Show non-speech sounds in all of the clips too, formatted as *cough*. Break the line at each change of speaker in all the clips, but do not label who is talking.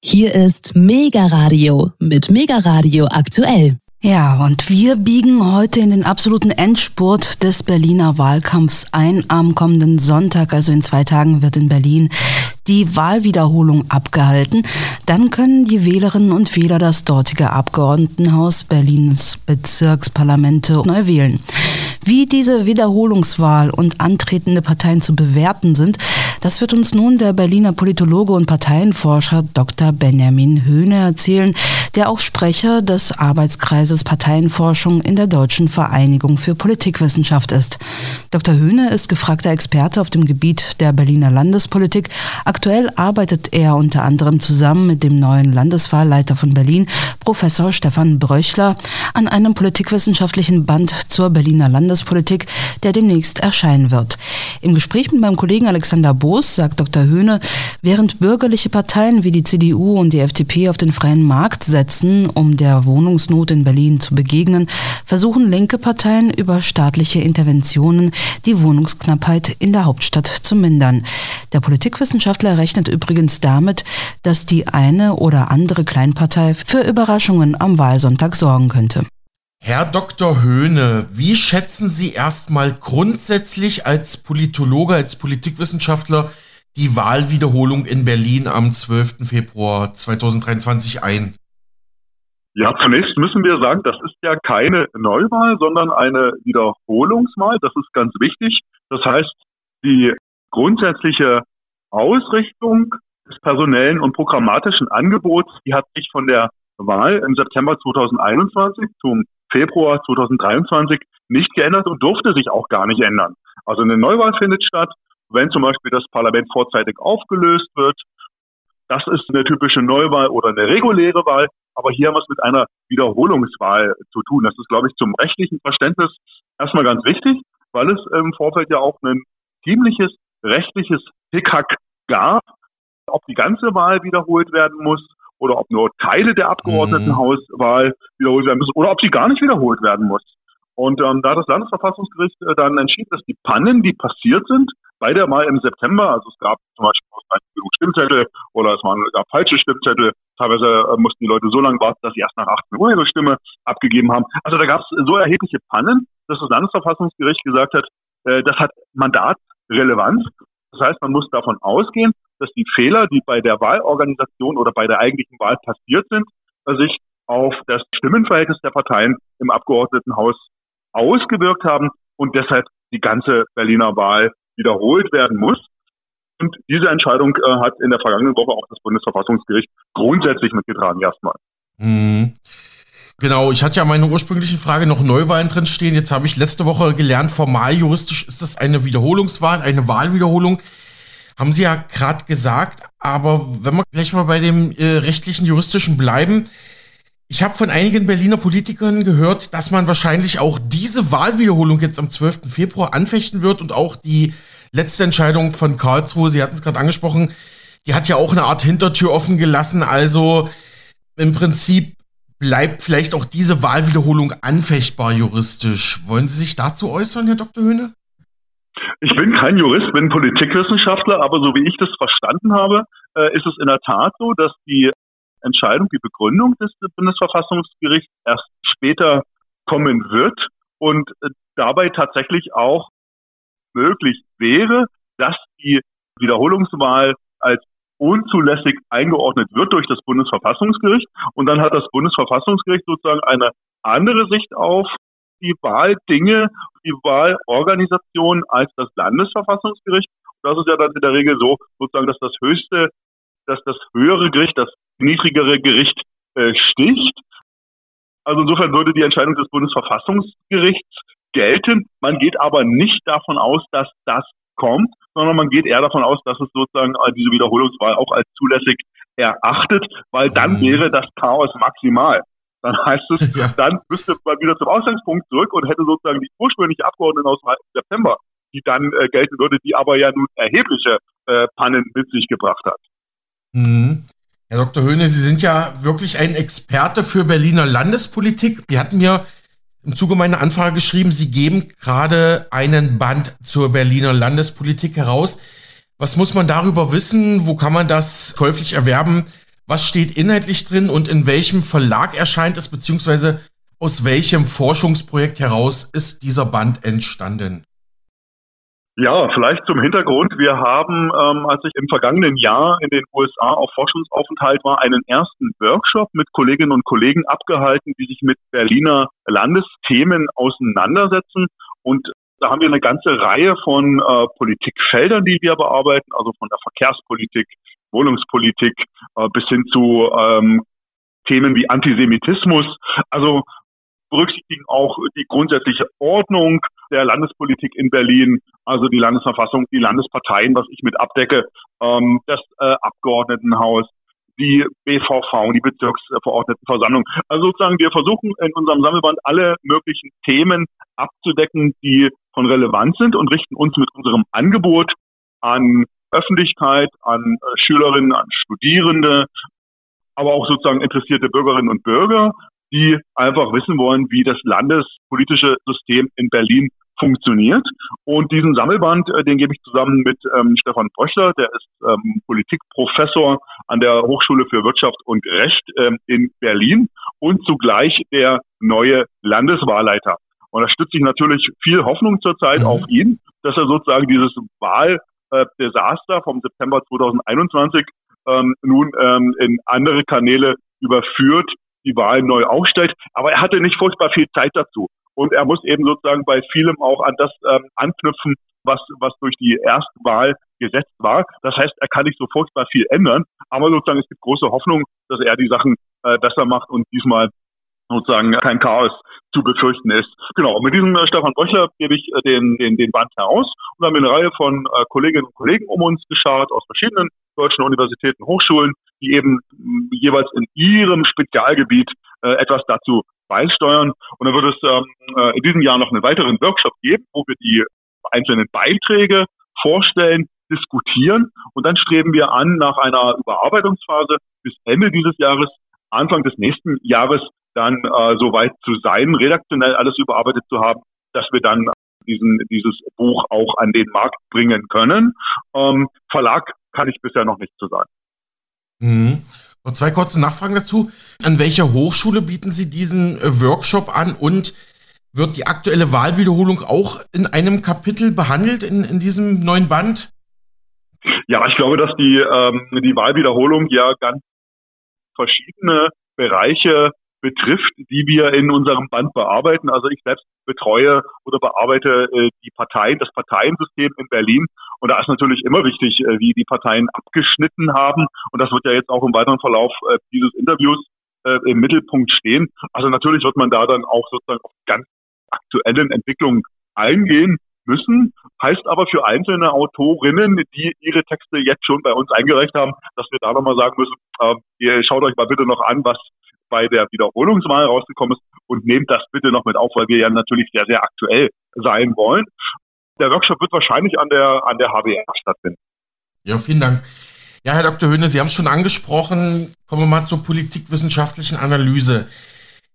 Hier ist Mega Radio mit Mega Radio aktuell.
Ja, und wir biegen heute in den absoluten Endspurt des Berliner Wahlkampfs ein. Am kommenden Sonntag, also in zwei Tagen, wird in Berlin die Wahlwiederholung abgehalten. Dann können die Wählerinnen und Wähler das dortige Abgeordnetenhaus Berlins Bezirksparlamente neu wählen. Wie diese Wiederholungswahl und antretende Parteien zu bewerten sind, das wird uns nun der Berliner Politologe und Parteienforscher Dr. Benjamin Höhne erzählen, der auch Sprecher des Arbeitskreises Parteienforschung in der Deutschen Vereinigung für Politikwissenschaft ist. Dr. Höhne ist gefragter Experte auf dem Gebiet der Berliner Landespolitik. Aktuell arbeitet er unter anderem zusammen mit dem neuen Landeswahlleiter von Berlin, Professor Stefan Bröchler, an einem politikwissenschaftlichen Band zur Berliner Landespolitik, der demnächst erscheinen wird. Im Gespräch mit meinem Kollegen Alexander Boos sagt Dr. Höhne, während bürgerliche Parteien wie die CDU und die FDP auf den freien Markt setzen, um der Wohnungsnot in Berlin zu begegnen, versuchen linke Parteien über staatliche Interventionen die Wohnungsknappheit in der Hauptstadt zu mindern. Der Politikwissenschaftler rechnet übrigens damit, dass die eine oder andere Kleinpartei für Überraschungen am Wahlsonntag sorgen könnte.
Herr Dr. Höhne, wie schätzen Sie erstmal grundsätzlich als Politologe, als Politikwissenschaftler die Wahlwiederholung in Berlin am 12. Februar 2023 ein?
Ja, zunächst müssen wir sagen, das ist ja keine Neuwahl, sondern eine Wiederholungswahl. Das ist ganz wichtig. Das heißt, die grundsätzliche Ausrichtung des personellen und programmatischen Angebots, die hat sich von der Wahl im September 2021 zum Februar 2023 nicht geändert und durfte sich auch gar nicht ändern. Also eine Neuwahl findet statt, wenn zum Beispiel das Parlament vorzeitig aufgelöst wird. Das ist eine typische Neuwahl oder eine reguläre Wahl. Aber hier haben wir es mit einer Wiederholungswahl zu tun. Das ist, glaube ich, zum rechtlichen Verständnis erstmal ganz wichtig, weil es im Vorfeld ja auch ein ziemliches rechtliches Hickhack gab, ob die ganze Wahl wiederholt werden muss oder ob nur Teile der Abgeordnetenhauswahl wiederholt werden müssen oder ob sie gar nicht wiederholt werden muss. Und ähm, da hat das Landesverfassungsgericht äh, dann entschieden, dass die Pannen, die passiert sind, bei der Wahl im September, also es gab zum Beispiel genug Stimmzettel oder es waren gab falsche Stimmzettel, teilweise äh, mussten die Leute so lange warten, dass sie erst nach 18 Uhr ihre Stimme abgegeben haben. Also da gab es so erhebliche Pannen, dass das Landesverfassungsgericht gesagt hat, äh, das hat Mandatsrelevanz. Das heißt, man muss davon ausgehen, dass die Fehler, die bei der Wahlorganisation oder bei der eigentlichen Wahl passiert sind, sich auf das Stimmenverhältnis der Parteien im Abgeordnetenhaus ausgewirkt haben und deshalb die ganze Berliner Wahl wiederholt werden muss. Und diese Entscheidung äh, hat in der vergangenen Woche auch das Bundesverfassungsgericht grundsätzlich mitgetragen erstmal.
Mhm. Genau, ich hatte ja meine ursprüngliche Frage noch Neuwahlen drin stehen. Jetzt habe ich letzte Woche gelernt, formal juristisch ist das eine Wiederholungswahl, eine Wahlwiederholung. Haben Sie ja gerade gesagt. Aber wenn wir gleich mal bei dem äh, rechtlichen, juristischen bleiben, ich habe von einigen Berliner Politikern gehört, dass man wahrscheinlich auch diese Wahlwiederholung jetzt am 12. Februar anfechten wird und auch die letzte Entscheidung von Karlsruhe, Sie hatten es gerade angesprochen, die hat ja auch eine Art Hintertür offen gelassen. Also im Prinzip bleibt vielleicht auch diese Wahlwiederholung anfechtbar juristisch. Wollen Sie sich dazu äußern, Herr Dr. Höhne?
Ich bin kein Jurist, bin Politikwissenschaftler, aber so wie ich das verstanden habe, äh, ist es in der Tat so, dass die Entscheidung, die Begründung des Bundesverfassungsgerichts erst später kommen wird und äh, dabei tatsächlich auch möglich wäre, dass die Wiederholungswahl als unzulässig eingeordnet wird durch das Bundesverfassungsgericht. Und dann hat das Bundesverfassungsgericht sozusagen eine andere Sicht auf die Wahldinge, die Wahlorganisation als das Landesverfassungsgericht. Das ist ja dann in der Regel so, sozusagen, dass das höchste, dass das höhere Gericht, das niedrigere Gericht äh, sticht. Also insofern würde die Entscheidung des Bundesverfassungsgerichts gelten. Man geht aber nicht davon aus, dass das kommt, sondern man geht eher davon aus, dass es sozusagen diese Wiederholungswahl auch als zulässig erachtet, weil dann mhm. wäre das Chaos maximal. Dann heißt es, *laughs* ja. dann müsste man wieder zum Ausgangspunkt zurück und hätte sozusagen die ursprüngliche Abgeordnetenauswahl im September, die dann äh, gelten würde, die aber ja nun erhebliche äh, Pannen mit sich gebracht hat.
Mhm. Herr Dr. Höhne, Sie sind ja wirklich ein Experte für Berliner Landespolitik. Sie hatten mir im Zuge meiner Anfrage geschrieben, Sie geben gerade einen Band zur Berliner Landespolitik heraus. Was muss man darüber wissen? Wo kann man das käuflich erwerben? Was steht inhaltlich drin und in welchem Verlag erscheint es, beziehungsweise aus welchem Forschungsprojekt heraus ist dieser Band entstanden?
Ja, vielleicht zum Hintergrund. Wir haben, ähm, als ich im vergangenen Jahr in den USA auf Forschungsaufenthalt war, einen ersten Workshop mit Kolleginnen und Kollegen abgehalten, die sich mit Berliner Landesthemen auseinandersetzen. Und da haben wir eine ganze Reihe von äh, Politikfeldern, die wir bearbeiten, also von der Verkehrspolitik, Wohnungspolitik äh, bis hin zu ähm, Themen wie Antisemitismus. Also berücksichtigen auch die grundsätzliche Ordnung der Landespolitik in Berlin, also die Landesverfassung, die Landesparteien, was ich mit abdecke, ähm, das äh, Abgeordnetenhaus, die BVV, die Bezirksverordnetenversammlung. Also sozusagen, wir versuchen in unserem Sammelband alle möglichen Themen abzudecken, die von Relevanz sind und richten uns mit unserem Angebot an Öffentlichkeit, an äh, Schülerinnen, an Studierende, aber auch sozusagen interessierte Bürgerinnen und Bürger die einfach wissen wollen, wie das landespolitische System in Berlin funktioniert. Und diesen Sammelband, äh, den gebe ich zusammen mit ähm, Stefan Bröchler, der ist ähm, Politikprofessor an der Hochschule für Wirtschaft und Recht ähm, in Berlin und zugleich der neue Landeswahlleiter. Und da stütze ich natürlich viel Hoffnung zurzeit mhm. auf ihn, dass er sozusagen dieses Wahldesaster äh, vom September 2021 ähm, nun ähm, in andere Kanäle überführt die Wahl neu aufstellt. Aber er hatte nicht furchtbar viel Zeit dazu. Und er muss eben sozusagen bei vielem auch an das ähm, anknüpfen, was, was durch die Erstwahl gesetzt war. Das heißt, er kann nicht so furchtbar viel ändern. Aber sozusagen es gibt große Hoffnung, dass er die Sachen äh, besser macht und diesmal sozusagen kein Chaos zu befürchten ist. Genau, mit diesem äh, Stefan Bröchler gebe ich äh, den, den, den Band heraus und haben eine Reihe von äh, Kolleginnen und Kollegen um uns geschaut aus verschiedenen deutschen Universitäten, Hochschulen, die eben mh, jeweils in ihrem Spezialgebiet äh, etwas dazu beisteuern. Und dann wird es ähm, äh, in diesem Jahr noch einen weiteren Workshop geben, wo wir die einzelnen Beiträge vorstellen, diskutieren und dann streben wir an, nach einer Überarbeitungsphase bis Ende dieses Jahres, Anfang des nächsten Jahres dann äh, so weit zu sein, redaktionell alles überarbeitet zu haben, dass wir dann diesen, dieses Buch auch an den Markt bringen können. Ähm, Verlag kann ich bisher noch nicht zu sagen.
Mhm. Noch zwei kurze Nachfragen dazu. An welcher Hochschule bieten Sie diesen äh, Workshop an und wird die aktuelle Wahlwiederholung auch in einem Kapitel behandelt in, in diesem neuen Band?
Ja, ich glaube, dass die, ähm, die Wahlwiederholung ja ganz verschiedene Bereiche betrifft, die wir in unserem Band bearbeiten. Also ich selbst betreue oder bearbeite äh, die Parteien, das Parteiensystem in Berlin. Und da ist natürlich immer wichtig, äh, wie die Parteien abgeschnitten haben. Und das wird ja jetzt auch im weiteren Verlauf äh, dieses Interviews äh, im Mittelpunkt stehen. Also natürlich wird man da dann auch sozusagen auf ganz aktuellen Entwicklungen eingehen müssen. Heißt aber für einzelne Autorinnen, die ihre Texte jetzt schon bei uns eingereicht haben, dass wir da nochmal sagen müssen, äh, ihr schaut euch mal bitte noch an, was bei der Wiederholungswahl rausgekommen ist und nehmt das bitte noch mit auf, weil wir ja natürlich sehr, sehr aktuell sein wollen. Der Workshop wird wahrscheinlich an der, an der HWR stattfinden.
Ja, vielen Dank. Ja, Herr Dr. Höhne, Sie haben es schon angesprochen. Kommen wir mal zur politikwissenschaftlichen Analyse.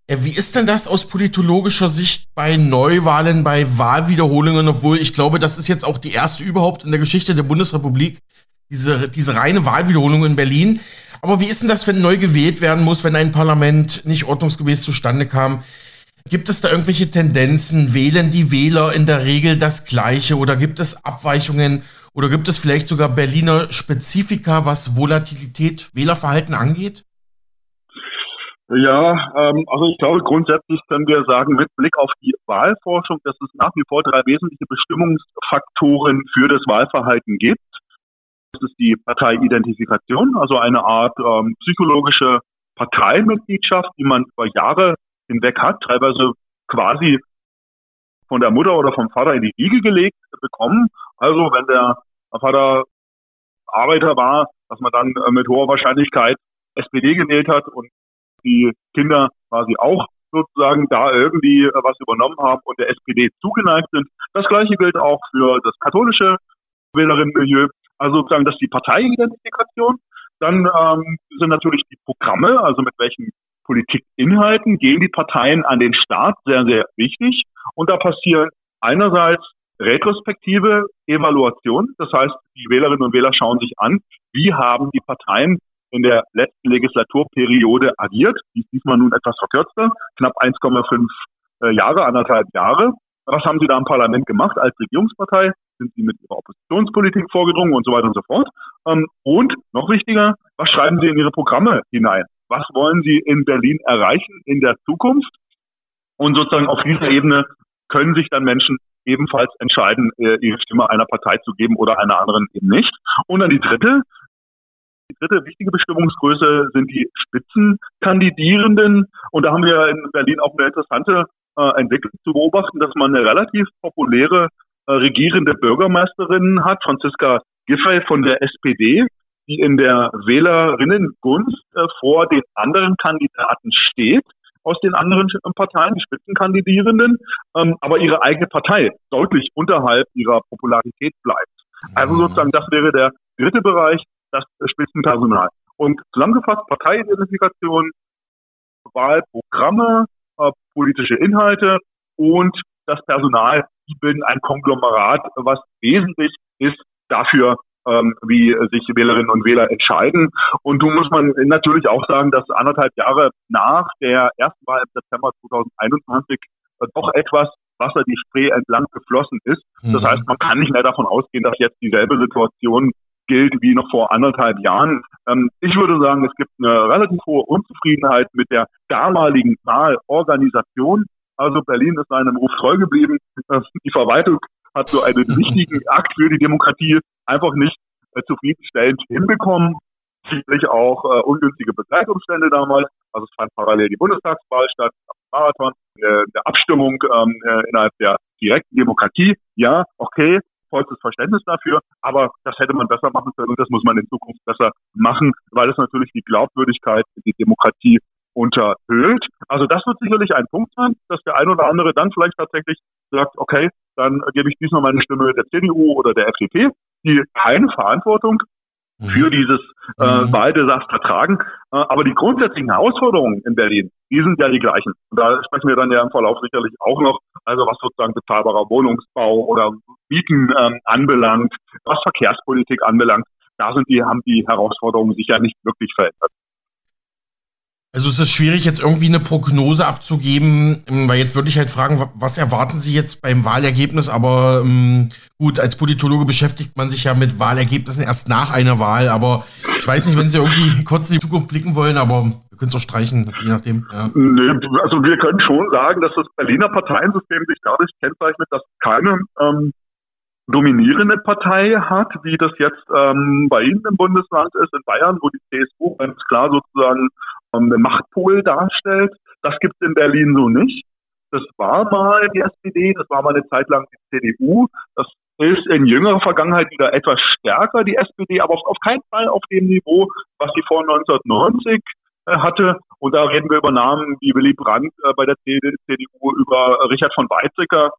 Wie ist denn das aus politologischer Sicht bei Neuwahlen, bei Wahlwiederholungen, obwohl ich glaube, das ist jetzt auch die erste überhaupt in der Geschichte der Bundesrepublik, diese, diese reine Wahlwiederholung in Berlin. Aber wie ist denn das, wenn neu gewählt werden muss, wenn ein Parlament nicht ordnungsgemäß zustande kam? Gibt es da irgendwelche Tendenzen? Wählen die Wähler in der Regel das Gleiche oder gibt es Abweichungen oder gibt es vielleicht sogar Berliner Spezifika, was Volatilität, Wählerverhalten angeht?
Ja, ähm, also ich glaube grundsätzlich können wir sagen, mit Blick auf die Wahlforschung, dass es nach wie vor drei wesentliche Bestimmungsfaktoren für das Wahlverhalten gibt. Das ist die Parteiidentifikation, also eine Art ähm, psychologische Parteimitgliedschaft, die man über Jahre hinweg hat, teilweise quasi von der Mutter oder vom Vater in die Wiege gelegt bekommen. Also wenn der Vater Arbeiter war, dass man dann äh, mit hoher Wahrscheinlichkeit SPD gewählt hat und die Kinder quasi auch sozusagen da irgendwie äh, was übernommen haben und der SPD zugeneigt sind. Das gleiche gilt auch für das katholische Wählerinnenmilieu. Also sozusagen, das ist die Parteiidentifikation. Dann ähm, sind natürlich die Programme, also mit welchen Politikinhalten gehen die Parteien an den Staat, sehr, sehr wichtig. Und da passieren einerseits retrospektive Evaluation. Das heißt, die Wählerinnen und Wähler schauen sich an, wie haben die Parteien in der letzten Legislaturperiode agiert. Die ist diesmal nun etwas verkürzter, knapp 1,5 äh, Jahre, anderthalb Jahre. Was haben Sie da im Parlament gemacht als Regierungspartei? Sind Sie mit Ihrer Oppositionspolitik vorgedrungen und so weiter und so fort? Ähm, und noch wichtiger, was schreiben Sie in Ihre Programme hinein? Was wollen Sie in Berlin erreichen in der Zukunft? Und sozusagen auf dieser Ebene können sich dann Menschen ebenfalls entscheiden, äh, ihre Stimme einer Partei zu geben oder einer anderen eben nicht. Und dann die dritte, die dritte wichtige Bestimmungsgröße sind die Spitzenkandidierenden. Und da haben wir in Berlin auch eine interessante äh, Entwicklung zu beobachten, dass man eine relativ populäre regierende Bürgermeisterin hat, Franziska Giffey von der SPD, die in der Wählerinnengunst äh, vor den anderen Kandidaten steht aus den anderen Parteien, die Spitzenkandidierenden, ähm, aber ihre eigene Partei deutlich unterhalb ihrer Popularität bleibt. Also sozusagen, das wäre der dritte Bereich, das Spitzenpersonal. Und zusammengefasst, Parteiidentifikation, Wahlprogramme, äh, politische Inhalte und das Personal, die bilden ein Konglomerat, was wesentlich ist dafür, ähm, wie sich Wählerinnen und Wähler entscheiden. Und nun muss man natürlich auch sagen, dass anderthalb Jahre nach der ersten Wahl im Dezember 2021 äh, doch etwas Wasser die Spree entlang geflossen ist. Das mhm. heißt, man kann nicht mehr davon ausgehen, dass jetzt dieselbe Situation gilt wie noch vor anderthalb Jahren. Ähm, ich würde sagen, es gibt eine relativ hohe Unzufriedenheit mit der damaligen Wahlorganisation. Also Berlin ist einem Ruf treu geblieben. Die Verwaltung hat so einen wichtigen Akt für die Demokratie einfach nicht äh, zufriedenstellend hinbekommen. Sicherlich auch äh, ungünstige Begleitumstände damals. Also es fand parallel die Bundestagswahl statt, Marathon, äh, der Abstimmung ähm, äh, innerhalb der direkten Demokratie. Ja, okay, vollstes Verständnis dafür, aber das hätte man besser machen können und das muss man in Zukunft besser machen, weil es natürlich die Glaubwürdigkeit, die Demokratie unterhöhlt. Also das wird sicherlich ein Punkt sein, dass der ein oder andere dann vielleicht tatsächlich sagt, okay, dann gebe ich diesmal meine Stimme der CDU oder der FDP, die keine Verantwortung mhm. für dieses äh, mhm. Wahldesaster tragen. Äh, aber die grundsätzlichen Herausforderungen in Berlin, die sind ja die gleichen. Und da sprechen wir dann ja im Verlauf sicherlich auch noch, also was sozusagen bezahlbarer Wohnungsbau oder Mieten ähm, anbelangt, was Verkehrspolitik anbelangt. Da sind die, haben die Herausforderungen sich ja nicht wirklich verändert.
Also es ist schwierig, jetzt irgendwie eine Prognose abzugeben, ähm, weil jetzt würde ich halt fragen, was erwarten Sie jetzt beim Wahlergebnis? Aber ähm, gut, als Politologe beschäftigt man sich ja mit Wahlergebnissen erst nach einer Wahl, aber ich weiß nicht, wenn Sie irgendwie *laughs* kurz in die Zukunft blicken wollen, aber wir können es auch streichen, je nachdem. Ja.
Also wir können schon sagen, dass das Berliner Parteiensystem sich dadurch kennzeichnet, dass keine ähm, dominierende Partei hat, wie das jetzt ähm, bei Ihnen im Bundesland ist, in Bayern, wo die CSU ganz klar sozusagen ähm, einen Machtpol darstellt. Das gibt es in Berlin so nicht. Das war mal die SPD, das war mal eine Zeit lang die CDU. Das ist in jüngerer Vergangenheit wieder etwas stärker, die SPD, aber auf keinen Fall auf dem Niveau, was sie vor 1990 äh, hatte. Und da reden wir über Namen wie Willy Brandt äh, bei der CDU, über Richard von Weizsäcker.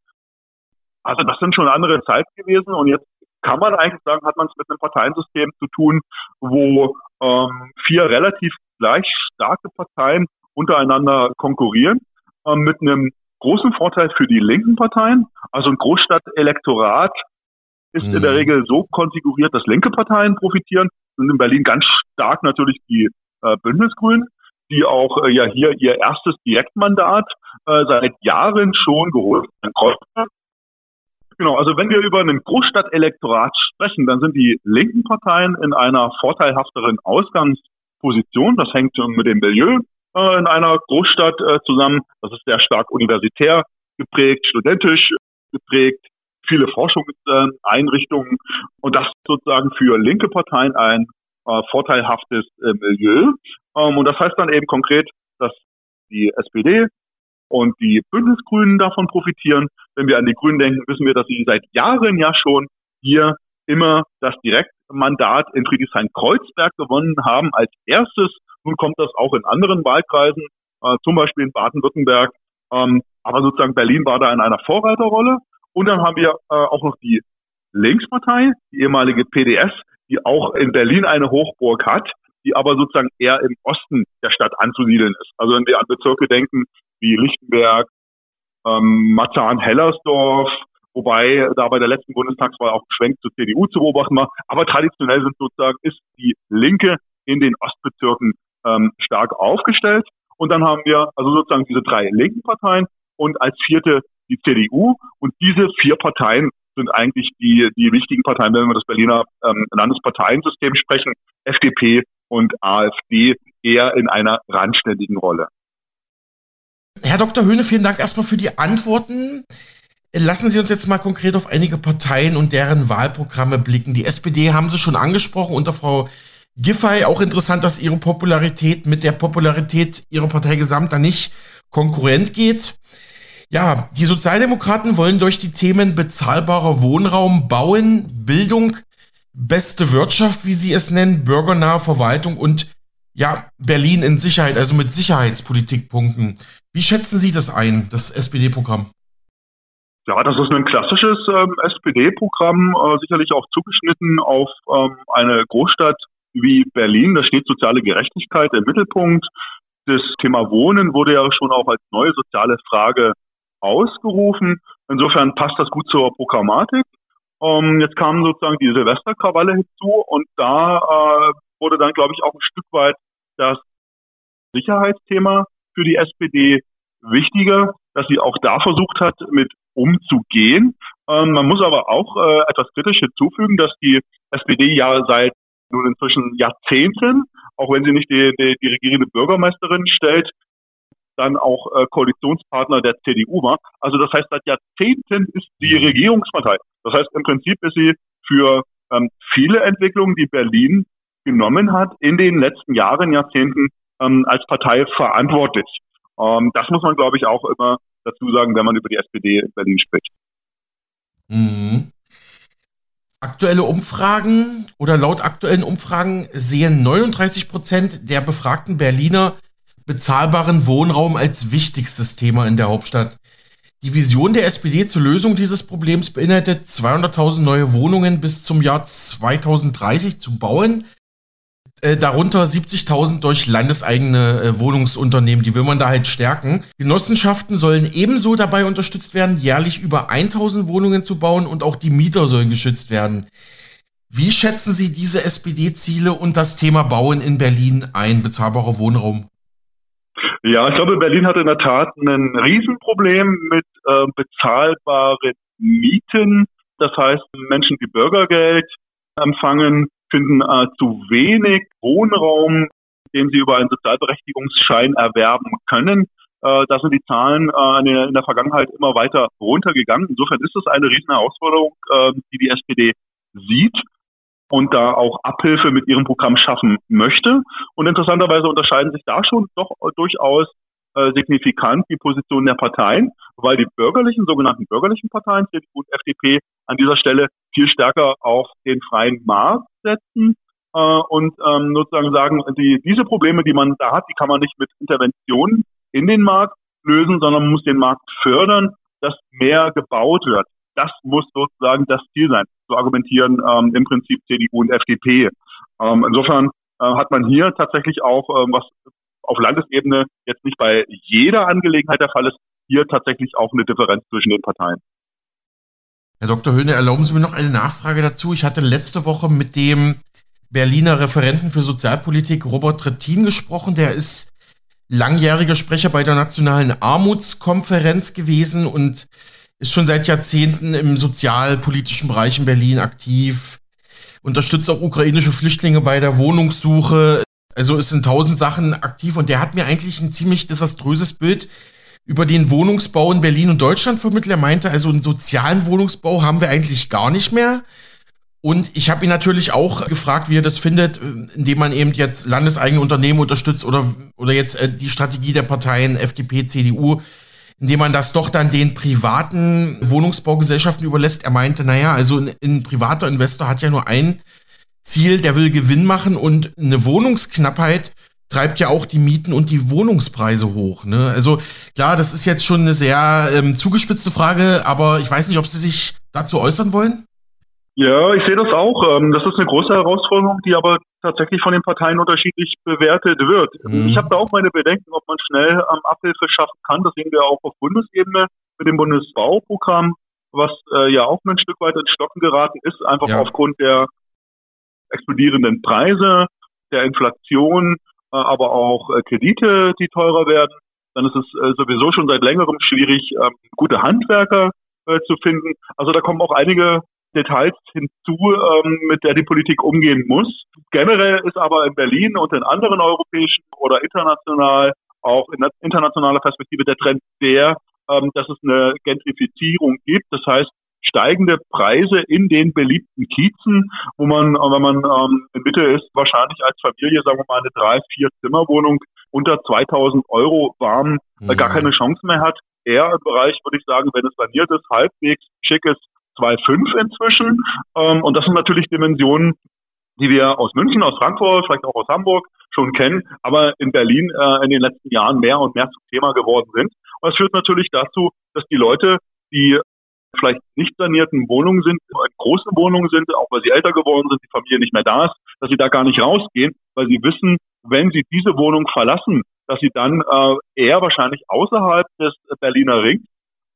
Also das sind schon andere Zeiten gewesen und jetzt kann man eigentlich sagen, hat man es mit einem Parteiensystem zu tun, wo ähm, vier relativ gleich starke Parteien untereinander konkurrieren, äh, mit einem großen Vorteil für die linken Parteien. Also ein Großstadtelektorat ist mhm. in der mhm. Regel so konfiguriert, dass linke Parteien profitieren. Und in Berlin ganz stark natürlich die äh, Bündnisgrünen, die auch äh, ja hier ihr erstes Direktmandat äh, seit Jahren schon geholt haben. Genau, also wenn wir über einen Großstadtelektorat sprechen, dann sind die linken Parteien in einer vorteilhafteren Ausgangsposition. Das hängt mit dem Milieu äh, in einer Großstadt äh, zusammen. Das ist sehr stark universitär geprägt, studentisch geprägt, viele Forschungseinrichtungen und das sozusagen für linke Parteien ein äh, vorteilhaftes äh, Milieu. Ähm, und das heißt dann eben konkret, dass die SPD und die Bündnisgrünen davon profitieren. Wenn wir an die Grünen denken, wissen wir, dass sie seit Jahren ja schon hier immer das Direktmandat in Friedrichshain-Kreuzberg gewonnen haben als erstes. Nun kommt das auch in anderen Wahlkreisen, äh, zum Beispiel in Baden-Württemberg. Ähm, aber sozusagen Berlin war da in einer Vorreiterrolle. Und dann haben wir äh, auch noch die Linkspartei, die ehemalige PDS, die auch in Berlin eine Hochburg hat, die aber sozusagen eher im Osten der Stadt anzusiedeln ist. Also wenn wir an Bezirke denken wie Lichtenberg, ähm, Marzahn-Hellersdorf, wobei da bei der letzten Bundestagswahl auch ein Schwenk zur CDU zu beobachten war. Aber traditionell sind sozusagen ist die Linke in den Ostbezirken ähm, stark aufgestellt. Und dann haben wir also sozusagen diese drei linken Parteien und als vierte die CDU. Und diese vier Parteien sind eigentlich die, die wichtigen Parteien, wenn wir das Berliner ähm, Landesparteiensystem sprechen. FDP und AfD eher in einer randständigen Rolle.
Herr Dr. Höhne, vielen Dank erstmal für die Antworten. Lassen Sie uns jetzt mal konkret auf einige Parteien und deren Wahlprogramme blicken. Die SPD haben Sie schon angesprochen unter Frau Giffey. Auch interessant, dass Ihre Popularität mit der Popularität Ihrer Partei gesamt da nicht konkurrent geht. Ja, die Sozialdemokraten wollen durch die Themen bezahlbarer Wohnraum, Bauen, Bildung, beste Wirtschaft, wie sie es nennen, bürgernahe Verwaltung und ja, Berlin in Sicherheit, also mit Sicherheitspolitik punkten. Wie schätzen Sie das ein, das SPD-Programm?
Ja, das ist ein klassisches ähm, SPD-Programm, äh, sicherlich auch zugeschnitten auf ähm, eine Großstadt wie Berlin. Da steht soziale Gerechtigkeit im Mittelpunkt. Das Thema Wohnen wurde ja schon auch als neue soziale Frage ausgerufen. Insofern passt das gut zur Programmatik. Ähm, jetzt kam sozusagen die Silvesterkrawalle hinzu und da äh, wurde dann, glaube ich, auch ein Stück weit das Sicherheitsthema für die SPD wichtiger, dass sie auch da versucht hat, mit umzugehen. Ähm, man muss aber auch äh, etwas kritisch hinzufügen, dass die SPD ja seit nun inzwischen Jahrzehnten, auch wenn sie nicht die, die, die regierende Bürgermeisterin stellt, dann auch äh, Koalitionspartner der CDU war. Also das heißt, seit Jahrzehnten ist die mhm. Regierungspartei. Das heißt, im Prinzip ist sie für ähm, viele Entwicklungen, die Berlin genommen hat, in den letzten Jahren, Jahrzehnten ähm, als Partei verantwortlich. Ähm, das muss man, glaube ich, auch immer dazu sagen, wenn man über die SPD in Berlin spricht.
Mhm. Aktuelle Umfragen oder laut aktuellen Umfragen sehen 39 Prozent der befragten Berliner bezahlbaren Wohnraum als wichtigstes Thema in der Hauptstadt. Die Vision der SPD zur Lösung dieses Problems beinhaltet, 200.000 neue Wohnungen bis zum Jahr 2030 zu bauen. Äh, darunter 70.000 durch landeseigene äh, Wohnungsunternehmen, die will man da halt stärken. Genossenschaften sollen ebenso dabei unterstützt werden, jährlich über 1.000 Wohnungen zu bauen und auch die Mieter sollen geschützt werden. Wie schätzen Sie diese SPD-Ziele und das Thema Bauen in Berlin ein, bezahlbarer Wohnraum?
Ja, ich glaube, Berlin hat in der Tat ein Riesenproblem mit äh, bezahlbaren Mieten. Das heißt, Menschen, die Bürgergeld empfangen, finden äh, zu wenig Wohnraum, den sie über einen Sozialberechtigungsschein erwerben können. Äh, da sind die Zahlen äh, in, der, Vergangenheit immer weiter runtergegangen. Insofern ist es eine riesen Herausforderung, äh, die die SPD sieht und da auch Abhilfe mit ihrem Programm schaffen möchte. Und interessanterweise unterscheiden sich da schon doch durchaus äh, signifikant die Positionen der Parteien, weil die bürgerlichen, sogenannten bürgerlichen Parteien, CDU und FDP, an dieser Stelle viel stärker auf den freien Markt setzen äh, und ähm, sozusagen sagen, die, diese Probleme, die man da hat, die kann man nicht mit Interventionen in den Markt lösen, sondern man muss den Markt fördern, dass mehr gebaut wird. Das muss sozusagen das Ziel sein. So argumentieren ähm, im Prinzip CDU und FDP. Ähm, insofern äh, hat man hier tatsächlich auch, ähm, was auf Landesebene jetzt nicht bei jeder Angelegenheit der Fall ist, hier tatsächlich auch eine Differenz zwischen den Parteien.
Herr Dr. Höhne, erlauben Sie mir noch eine Nachfrage dazu. Ich hatte letzte Woche mit dem Berliner Referenten für Sozialpolitik Robert Trittin gesprochen. Der ist langjähriger Sprecher bei der Nationalen Armutskonferenz gewesen und ist schon seit Jahrzehnten im sozialpolitischen Bereich in Berlin aktiv, unterstützt auch ukrainische Flüchtlinge bei der Wohnungssuche. Also ist in tausend Sachen aktiv und der hat mir eigentlich ein ziemlich desaströses Bild über den Wohnungsbau in Berlin und Deutschland vermittelt. Er meinte, also einen sozialen Wohnungsbau haben wir eigentlich gar nicht mehr. Und ich habe ihn natürlich auch gefragt, wie er das findet, indem man eben jetzt landeseigene Unternehmen unterstützt oder, oder jetzt äh, die Strategie der Parteien FDP, CDU, indem man das doch dann den privaten Wohnungsbaugesellschaften überlässt. Er meinte, naja, also ein, ein privater Investor hat ja nur ein Ziel, der will Gewinn machen und eine Wohnungsknappheit treibt ja auch die Mieten und die Wohnungspreise hoch. Ne? Also klar, das ist jetzt schon eine sehr ähm, zugespitzte Frage, aber ich weiß nicht, ob Sie sich dazu äußern wollen.
Ja, ich sehe das auch. Ähm, das ist eine große Herausforderung, die aber tatsächlich von den Parteien unterschiedlich bewertet wird. Mhm. Ich habe da auch meine Bedenken, ob man schnell ähm, Abhilfe schaffen kann. Das sehen wir auch auf Bundesebene mit dem Bundesbauprogramm, was äh, ja auch ein Stück weit ins Stocken geraten ist, einfach ja. aufgrund der explodierenden Preise. der Inflation, äh, aber auch äh, Kredite, die teurer werden, dann ist es sowieso schon seit längerem schwierig, ähm, gute Handwerker zu finden. Also da kommen auch einige Details hinzu, ähm, mit der die Politik umgehen muss. Generell ist aber in Berlin und in anderen europäischen oder international, auch in internationaler Perspektive der Trend der, ähm, dass es eine Gentrifizierung gibt. Das heißt, steigende Preise in den beliebten Kiezen, wo man, wenn man ähm, in Mitte ist, wahrscheinlich als Familie, sagen wir mal, eine drei, vier Zimmerwohnung unter 2000 Euro warm mhm. gar keine Chance mehr hat. Eher im Bereich, würde ich sagen, wenn es saniert ist, halbwegs schick ist, 2,5 inzwischen. Ähm, und das sind natürlich Dimensionen, die wir aus München, aus Frankfurt, vielleicht auch aus Hamburg schon kennen, aber in Berlin äh, in den letzten Jahren mehr und mehr zum Thema geworden sind. Und das führt natürlich dazu, dass die Leute, die vielleicht nicht sanierten Wohnungen sind, in großen Wohnungen sind, auch weil sie älter geworden sind, die Familie nicht mehr da ist, dass sie da gar nicht rausgehen, weil sie wissen, wenn sie diese Wohnung verlassen, dass sie dann äh, eher wahrscheinlich außerhalb des Berliner Rings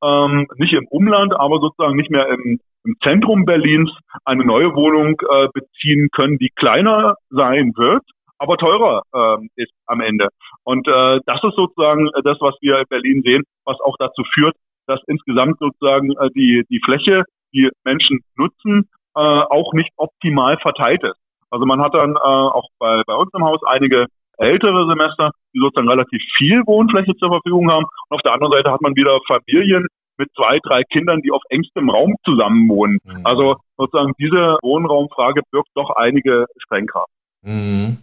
ähm, nicht im Umland, aber sozusagen nicht mehr im, im Zentrum Berlins eine neue Wohnung äh, beziehen können, die kleiner sein wird, aber teurer äh, ist am Ende. Und äh, das ist sozusagen das, was wir in Berlin sehen, was auch dazu führt, dass insgesamt sozusagen äh, die, die Fläche, die Menschen nutzen, äh, auch nicht optimal verteilt ist. Also man hat dann äh, auch bei, bei uns im Haus einige ältere Semester, die sozusagen relativ viel Wohnfläche zur Verfügung haben. Und auf der anderen Seite hat man wieder Familien mit zwei, drei Kindern, die auf engstem Raum zusammenwohnen. Mhm. Also sozusagen diese Wohnraumfrage birgt doch einige Sprengkraft.
Mhm.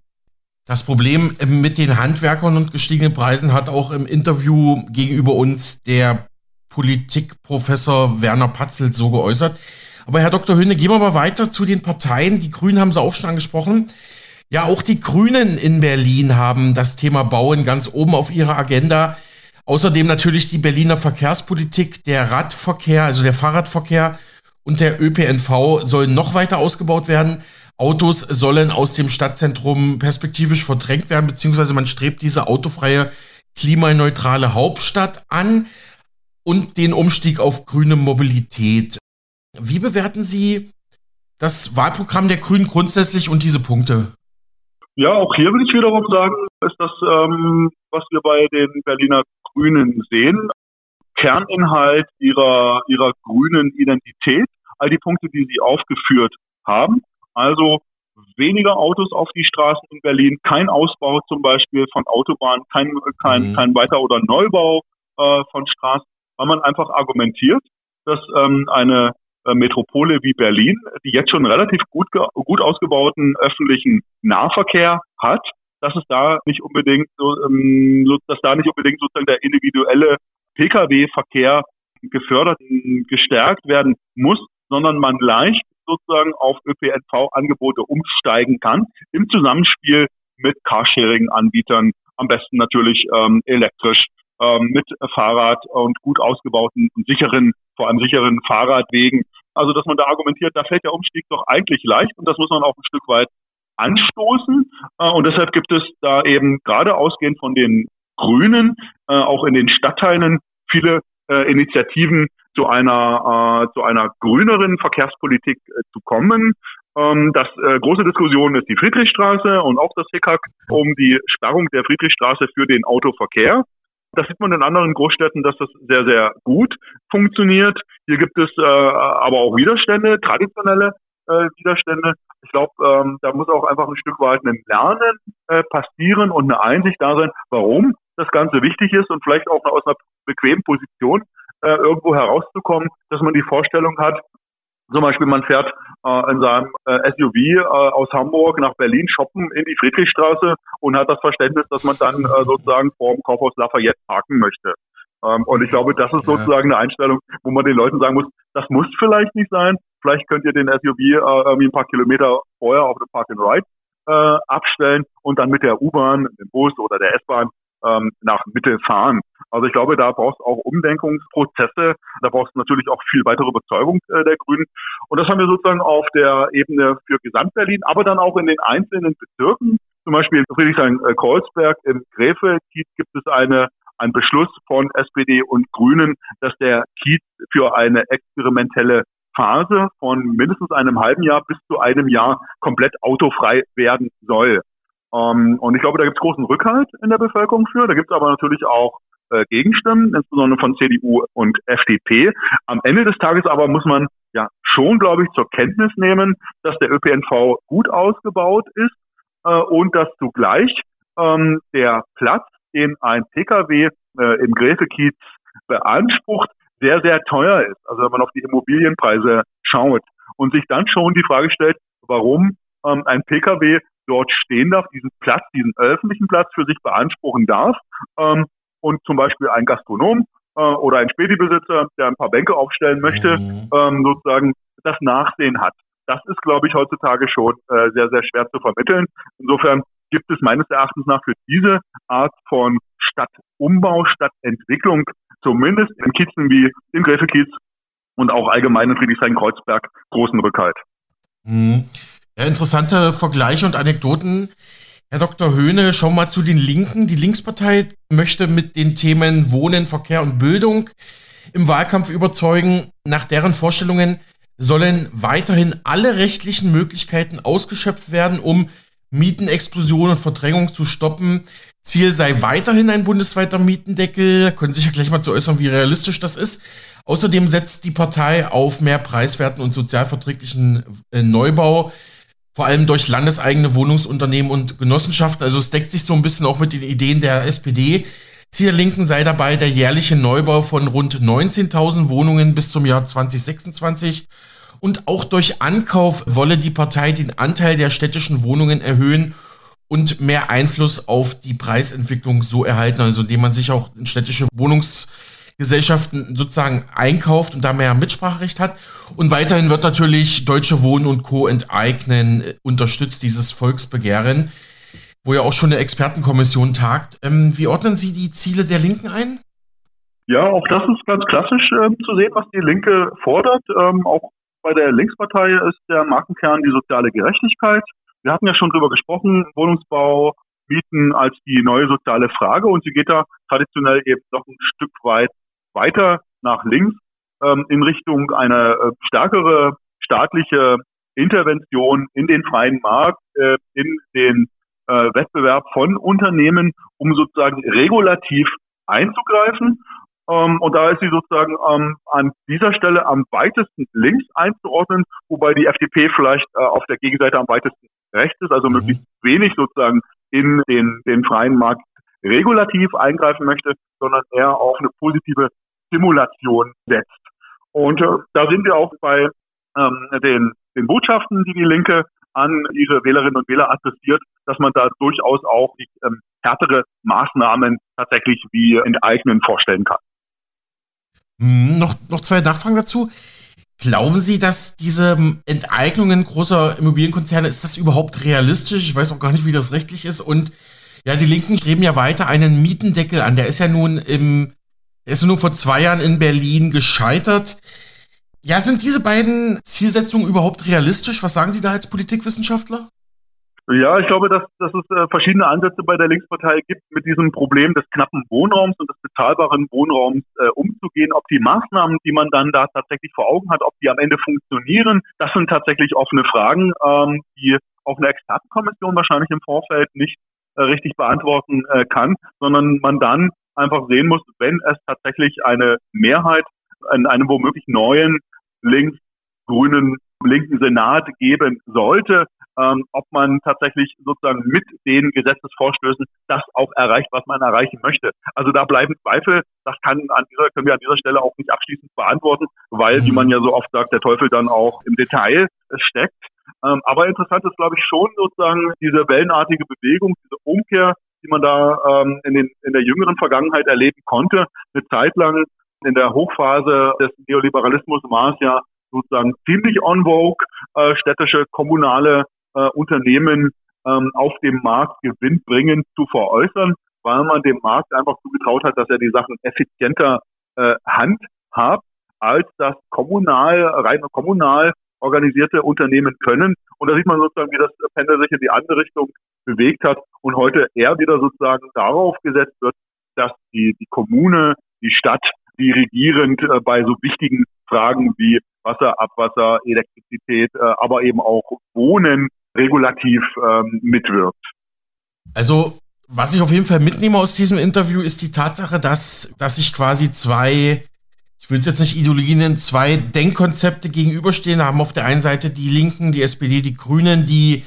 Das Problem mit den Handwerkern und gestiegenen Preisen hat auch im Interview gegenüber uns der Politikprofessor Werner Patzelt so geäußert. Aber Herr Dr. Höhne, gehen wir mal weiter zu den Parteien. Die Grünen haben Sie auch schon angesprochen. Ja, auch die Grünen in Berlin haben das Thema Bauen ganz oben auf ihrer Agenda. Außerdem natürlich die Berliner Verkehrspolitik, der Radverkehr, also der Fahrradverkehr und der ÖPNV sollen noch weiter ausgebaut werden. Autos sollen aus dem Stadtzentrum perspektivisch verdrängt werden, beziehungsweise man strebt diese autofreie, klimaneutrale Hauptstadt an und den Umstieg auf grüne Mobilität. Wie bewerten Sie das Wahlprogramm der Grünen grundsätzlich und diese Punkte?
Ja, auch hier will ich wiederum sagen, ist das, ähm, was wir bei den Berliner Grünen sehen, Kerninhalt ihrer, ihrer grünen Identität, all die Punkte, die sie aufgeführt haben. Also weniger Autos auf die Straßen in Berlin, kein Ausbau zum Beispiel von Autobahnen, kein, kein, mhm. kein Weiter- oder Neubau äh, von Straßen, weil man einfach argumentiert, dass ähm, eine Metropole wie Berlin, die jetzt schon relativ gut, gut ausgebauten öffentlichen Nahverkehr hat, dass es da nicht unbedingt so, ähm, dass da nicht unbedingt sozusagen der individuelle Pkw-Verkehr gefördert, gestärkt werden muss, sondern man leicht sozusagen auf ÖPNV-Angebote umsteigen kann im Zusammenspiel mit Carsharing-Anbietern, am besten natürlich ähm, elektrisch ähm, mit Fahrrad und gut ausgebauten und sicheren, vor allem sicheren Fahrradwegen. Also, dass man da argumentiert, da fällt der Umstieg doch eigentlich leicht und das muss man auch ein Stück weit anstoßen. Äh, und deshalb gibt es da eben gerade ausgehend von den Grünen, äh, auch in den Stadtteilen viele äh, Initiativen zu einer, zu einer grüneren Verkehrspolitik zu kommen. Ähm, das große Diskussion ist die Friedrichstraße und auch das Hickhack um die Sperrung der Friedrichstraße für den Autoverkehr. Das sieht man in anderen Großstädten, dass das sehr, sehr gut funktioniert. Hier gibt es äh, aber auch Widerstände, traditionelle äh, Widerstände. Ich glaube, ähm, da muss auch einfach ein Stück weit ein Lernen äh, passieren und eine Einsicht da sein, warum das Ganze wichtig ist und vielleicht auch aus einer bequemen Position äh, irgendwo herauszukommen, dass man die Vorstellung hat, zum Beispiel, man fährt äh, in seinem äh, SUV äh, aus Hamburg nach Berlin shoppen in die Friedrichstraße und hat das Verständnis, dass man dann äh, sozusagen vor dem Kaufhaus Lafayette parken möchte. Ähm, und ich glaube, das ist sozusagen eine Einstellung, wo man den Leuten sagen muss, das muss vielleicht nicht sein. Vielleicht könnt ihr den SUV äh, irgendwie ein paar Kilometer vorher auf dem Park and Ride äh, abstellen und dann mit der U-Bahn, dem Bus oder der S-Bahn ähm, nach Mitte fahren. Also ich glaube, da brauchst auch Umdenkungsprozesse, da brauchst du natürlich auch viel weitere Überzeugung äh, der Grünen. Und das haben wir sozusagen auf der Ebene für Gesamtberlin, aber dann auch in den einzelnen Bezirken. Zum Beispiel in Friedrichshain-Kreuzberg im Gräfe Kiez gibt es eine ein Beschluss von SPD und Grünen, dass der Kiez für eine experimentelle Phase von mindestens einem halben Jahr bis zu einem Jahr komplett autofrei werden soll. Ähm, und ich glaube, da gibt es großen Rückhalt in der Bevölkerung für. Da gibt es aber natürlich auch äh, Gegenstimmen, insbesondere von CDU und FDP. Am Ende des Tages aber muss man ja schon, glaube ich, zur Kenntnis nehmen, dass der ÖPNV gut ausgebaut ist äh, und dass zugleich ähm, der Platz, den ein Pkw äh, im Gräfekiez beansprucht, sehr, sehr teuer ist. Also wenn man auf die Immobilienpreise schaut und sich dann schon die Frage stellt, warum ähm, ein Pkw dort stehen darf, diesen Platz, diesen öffentlichen Platz für sich beanspruchen darf ähm, und zum Beispiel ein Gastronom äh, oder ein Spätibesitzer, der ein paar Bänke aufstellen möchte, mhm. ähm, sozusagen das Nachsehen hat. Das ist, glaube ich, heutzutage schon äh, sehr, sehr schwer zu vermitteln. Insofern gibt es meines Erachtens nach für diese Art von Stadtumbau, Stadtentwicklung, zumindest in Kiezen wie im Gräfekiez und auch allgemein in Friedrichshain-Kreuzberg, großen Rückhalt.
Mhm. Interessante Vergleiche und Anekdoten. Herr Dr. Höhne, schau mal zu den Linken. Die Linkspartei möchte mit den Themen Wohnen, Verkehr und Bildung im Wahlkampf überzeugen. Nach deren Vorstellungen sollen weiterhin alle rechtlichen Möglichkeiten ausgeschöpft werden, um Mietenexplosion und Verdrängung zu stoppen. Ziel sei weiterhin ein bundesweiter Mietendeckel. Können sich ja gleich mal zu äußern, wie realistisch das ist. Außerdem setzt die Partei auf mehr preiswerten und sozialverträglichen äh, Neubau vor allem durch landeseigene Wohnungsunternehmen und Genossenschaften. Also es deckt sich so ein bisschen auch mit den Ideen der SPD. Ziel der Linken sei dabei der jährliche Neubau von rund 19.000 Wohnungen bis zum Jahr 2026. Und auch durch Ankauf wolle die Partei den Anteil der städtischen Wohnungen erhöhen und mehr Einfluss auf die Preisentwicklung so erhalten, also indem man sich auch in städtische Wohnungs Gesellschaften sozusagen einkauft und da mehr Mitspracherecht hat. Und weiterhin wird natürlich Deutsche Wohnen und Co. enteignen, äh, unterstützt dieses Volksbegehren, wo ja auch schon eine Expertenkommission tagt. Ähm, wie ordnen Sie die Ziele der Linken ein?
Ja, auch das ist ganz klassisch ähm, zu sehen, was die Linke fordert. Ähm, auch bei der Linkspartei ist der Markenkern die soziale Gerechtigkeit. Wir hatten ja schon drüber gesprochen, Wohnungsbau, Mieten als die neue soziale Frage und sie geht da traditionell eben noch ein Stück weit weiter nach links ähm, in Richtung eine äh, stärkere staatliche Intervention in den freien Markt, äh, in den äh, Wettbewerb von Unternehmen, um sozusagen regulativ einzugreifen. Ähm, und da ist sie sozusagen ähm, an dieser Stelle am weitesten links einzuordnen, wobei die FDP vielleicht äh, auf der Gegenseite am weitesten rechts ist, also mhm. möglichst wenig sozusagen in den, den freien Markt regulativ eingreifen möchte, sondern eher auf eine positive Simulation setzt. Und äh, da sind wir auch bei ähm, den, den Botschaften, die die Linke an ihre Wählerinnen und Wähler adressiert, dass man da durchaus auch die, ähm, härtere Maßnahmen tatsächlich wie enteignen vorstellen kann.
Hm, noch, noch zwei Nachfragen dazu. Glauben Sie, dass diese Enteignungen großer Immobilienkonzerne, ist das überhaupt realistisch? Ich weiß auch gar nicht, wie das rechtlich ist. Und ja, die Linken streben ja weiter einen Mietendeckel an. Der ist ja nun im er ist nur vor zwei Jahren in Berlin gescheitert. Ja, sind diese beiden Zielsetzungen überhaupt realistisch? Was sagen Sie da als Politikwissenschaftler?
Ja, ich glaube, dass, dass es äh, verschiedene Ansätze bei der Linkspartei gibt, mit diesem Problem des knappen Wohnraums und des bezahlbaren Wohnraums äh, umzugehen. Ob die Maßnahmen, die man dann da tatsächlich vor Augen hat, ob die am Ende funktionieren, das sind tatsächlich offene Fragen, ähm, die auch eine Expertenkommission wahrscheinlich im Vorfeld nicht äh, richtig beantworten äh, kann, sondern man dann einfach sehen muss, wenn es tatsächlich eine Mehrheit in einem womöglich neuen links-grünen linken Senat geben sollte, ähm, ob man tatsächlich sozusagen mit den Gesetzesvorstößen das auch erreicht, was man erreichen möchte. Also da bleiben Zweifel. Das kann an dieser, können wir an dieser Stelle auch nicht abschließend beantworten, weil, wie man ja so oft sagt, der Teufel dann auch im Detail steckt. Ähm, aber interessant ist, glaube ich, schon sozusagen diese wellenartige Bewegung, diese Umkehr die man da ähm, in, den, in der jüngeren Vergangenheit erleben konnte. Eine Zeit lang in der Hochphase des Neoliberalismus war es ja sozusagen ziemlich on vogue, äh, städtische, kommunale äh, Unternehmen ähm, auf dem Markt gewinnbringend zu veräußern, weil man dem Markt einfach zugetraut hat, dass er die Sachen effizienter äh, handhabt, als das kommunal, rein kommunal organisierte Unternehmen können. Und da sieht man sozusagen, wie das Pendel sich in die andere Richtung bewegt hat und heute eher wieder sozusagen darauf gesetzt wird, dass die, die Kommune, die Stadt dirigierend äh, bei so wichtigen Fragen wie Wasser, Abwasser, Elektrizität, äh, aber eben auch Wohnen regulativ ähm, mitwirkt.
Also, was ich auf jeden Fall mitnehme aus diesem Interview, ist die Tatsache, dass, dass sich quasi zwei, ich will es jetzt nicht Ideologien nennen, zwei Denkkonzepte gegenüberstehen. Da haben auf der einen Seite die Linken, die SPD, die Grünen, die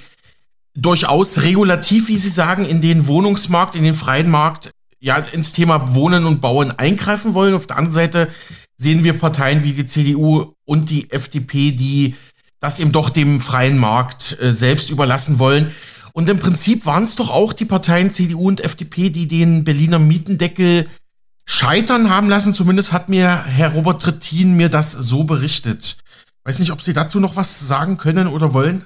durchaus regulativ, wie Sie sagen, in den Wohnungsmarkt, in den freien Markt, ja, ins Thema Wohnen und Bauen eingreifen wollen. Auf der anderen Seite sehen wir Parteien wie die CDU und die FDP, die das eben doch dem freien Markt äh, selbst überlassen wollen. Und im Prinzip waren es doch auch die Parteien CDU und FDP, die den Berliner Mietendeckel scheitern haben lassen. Zumindest hat mir Herr Robert Trittin mir das so berichtet. Weiß nicht, ob Sie dazu noch was sagen können oder wollen.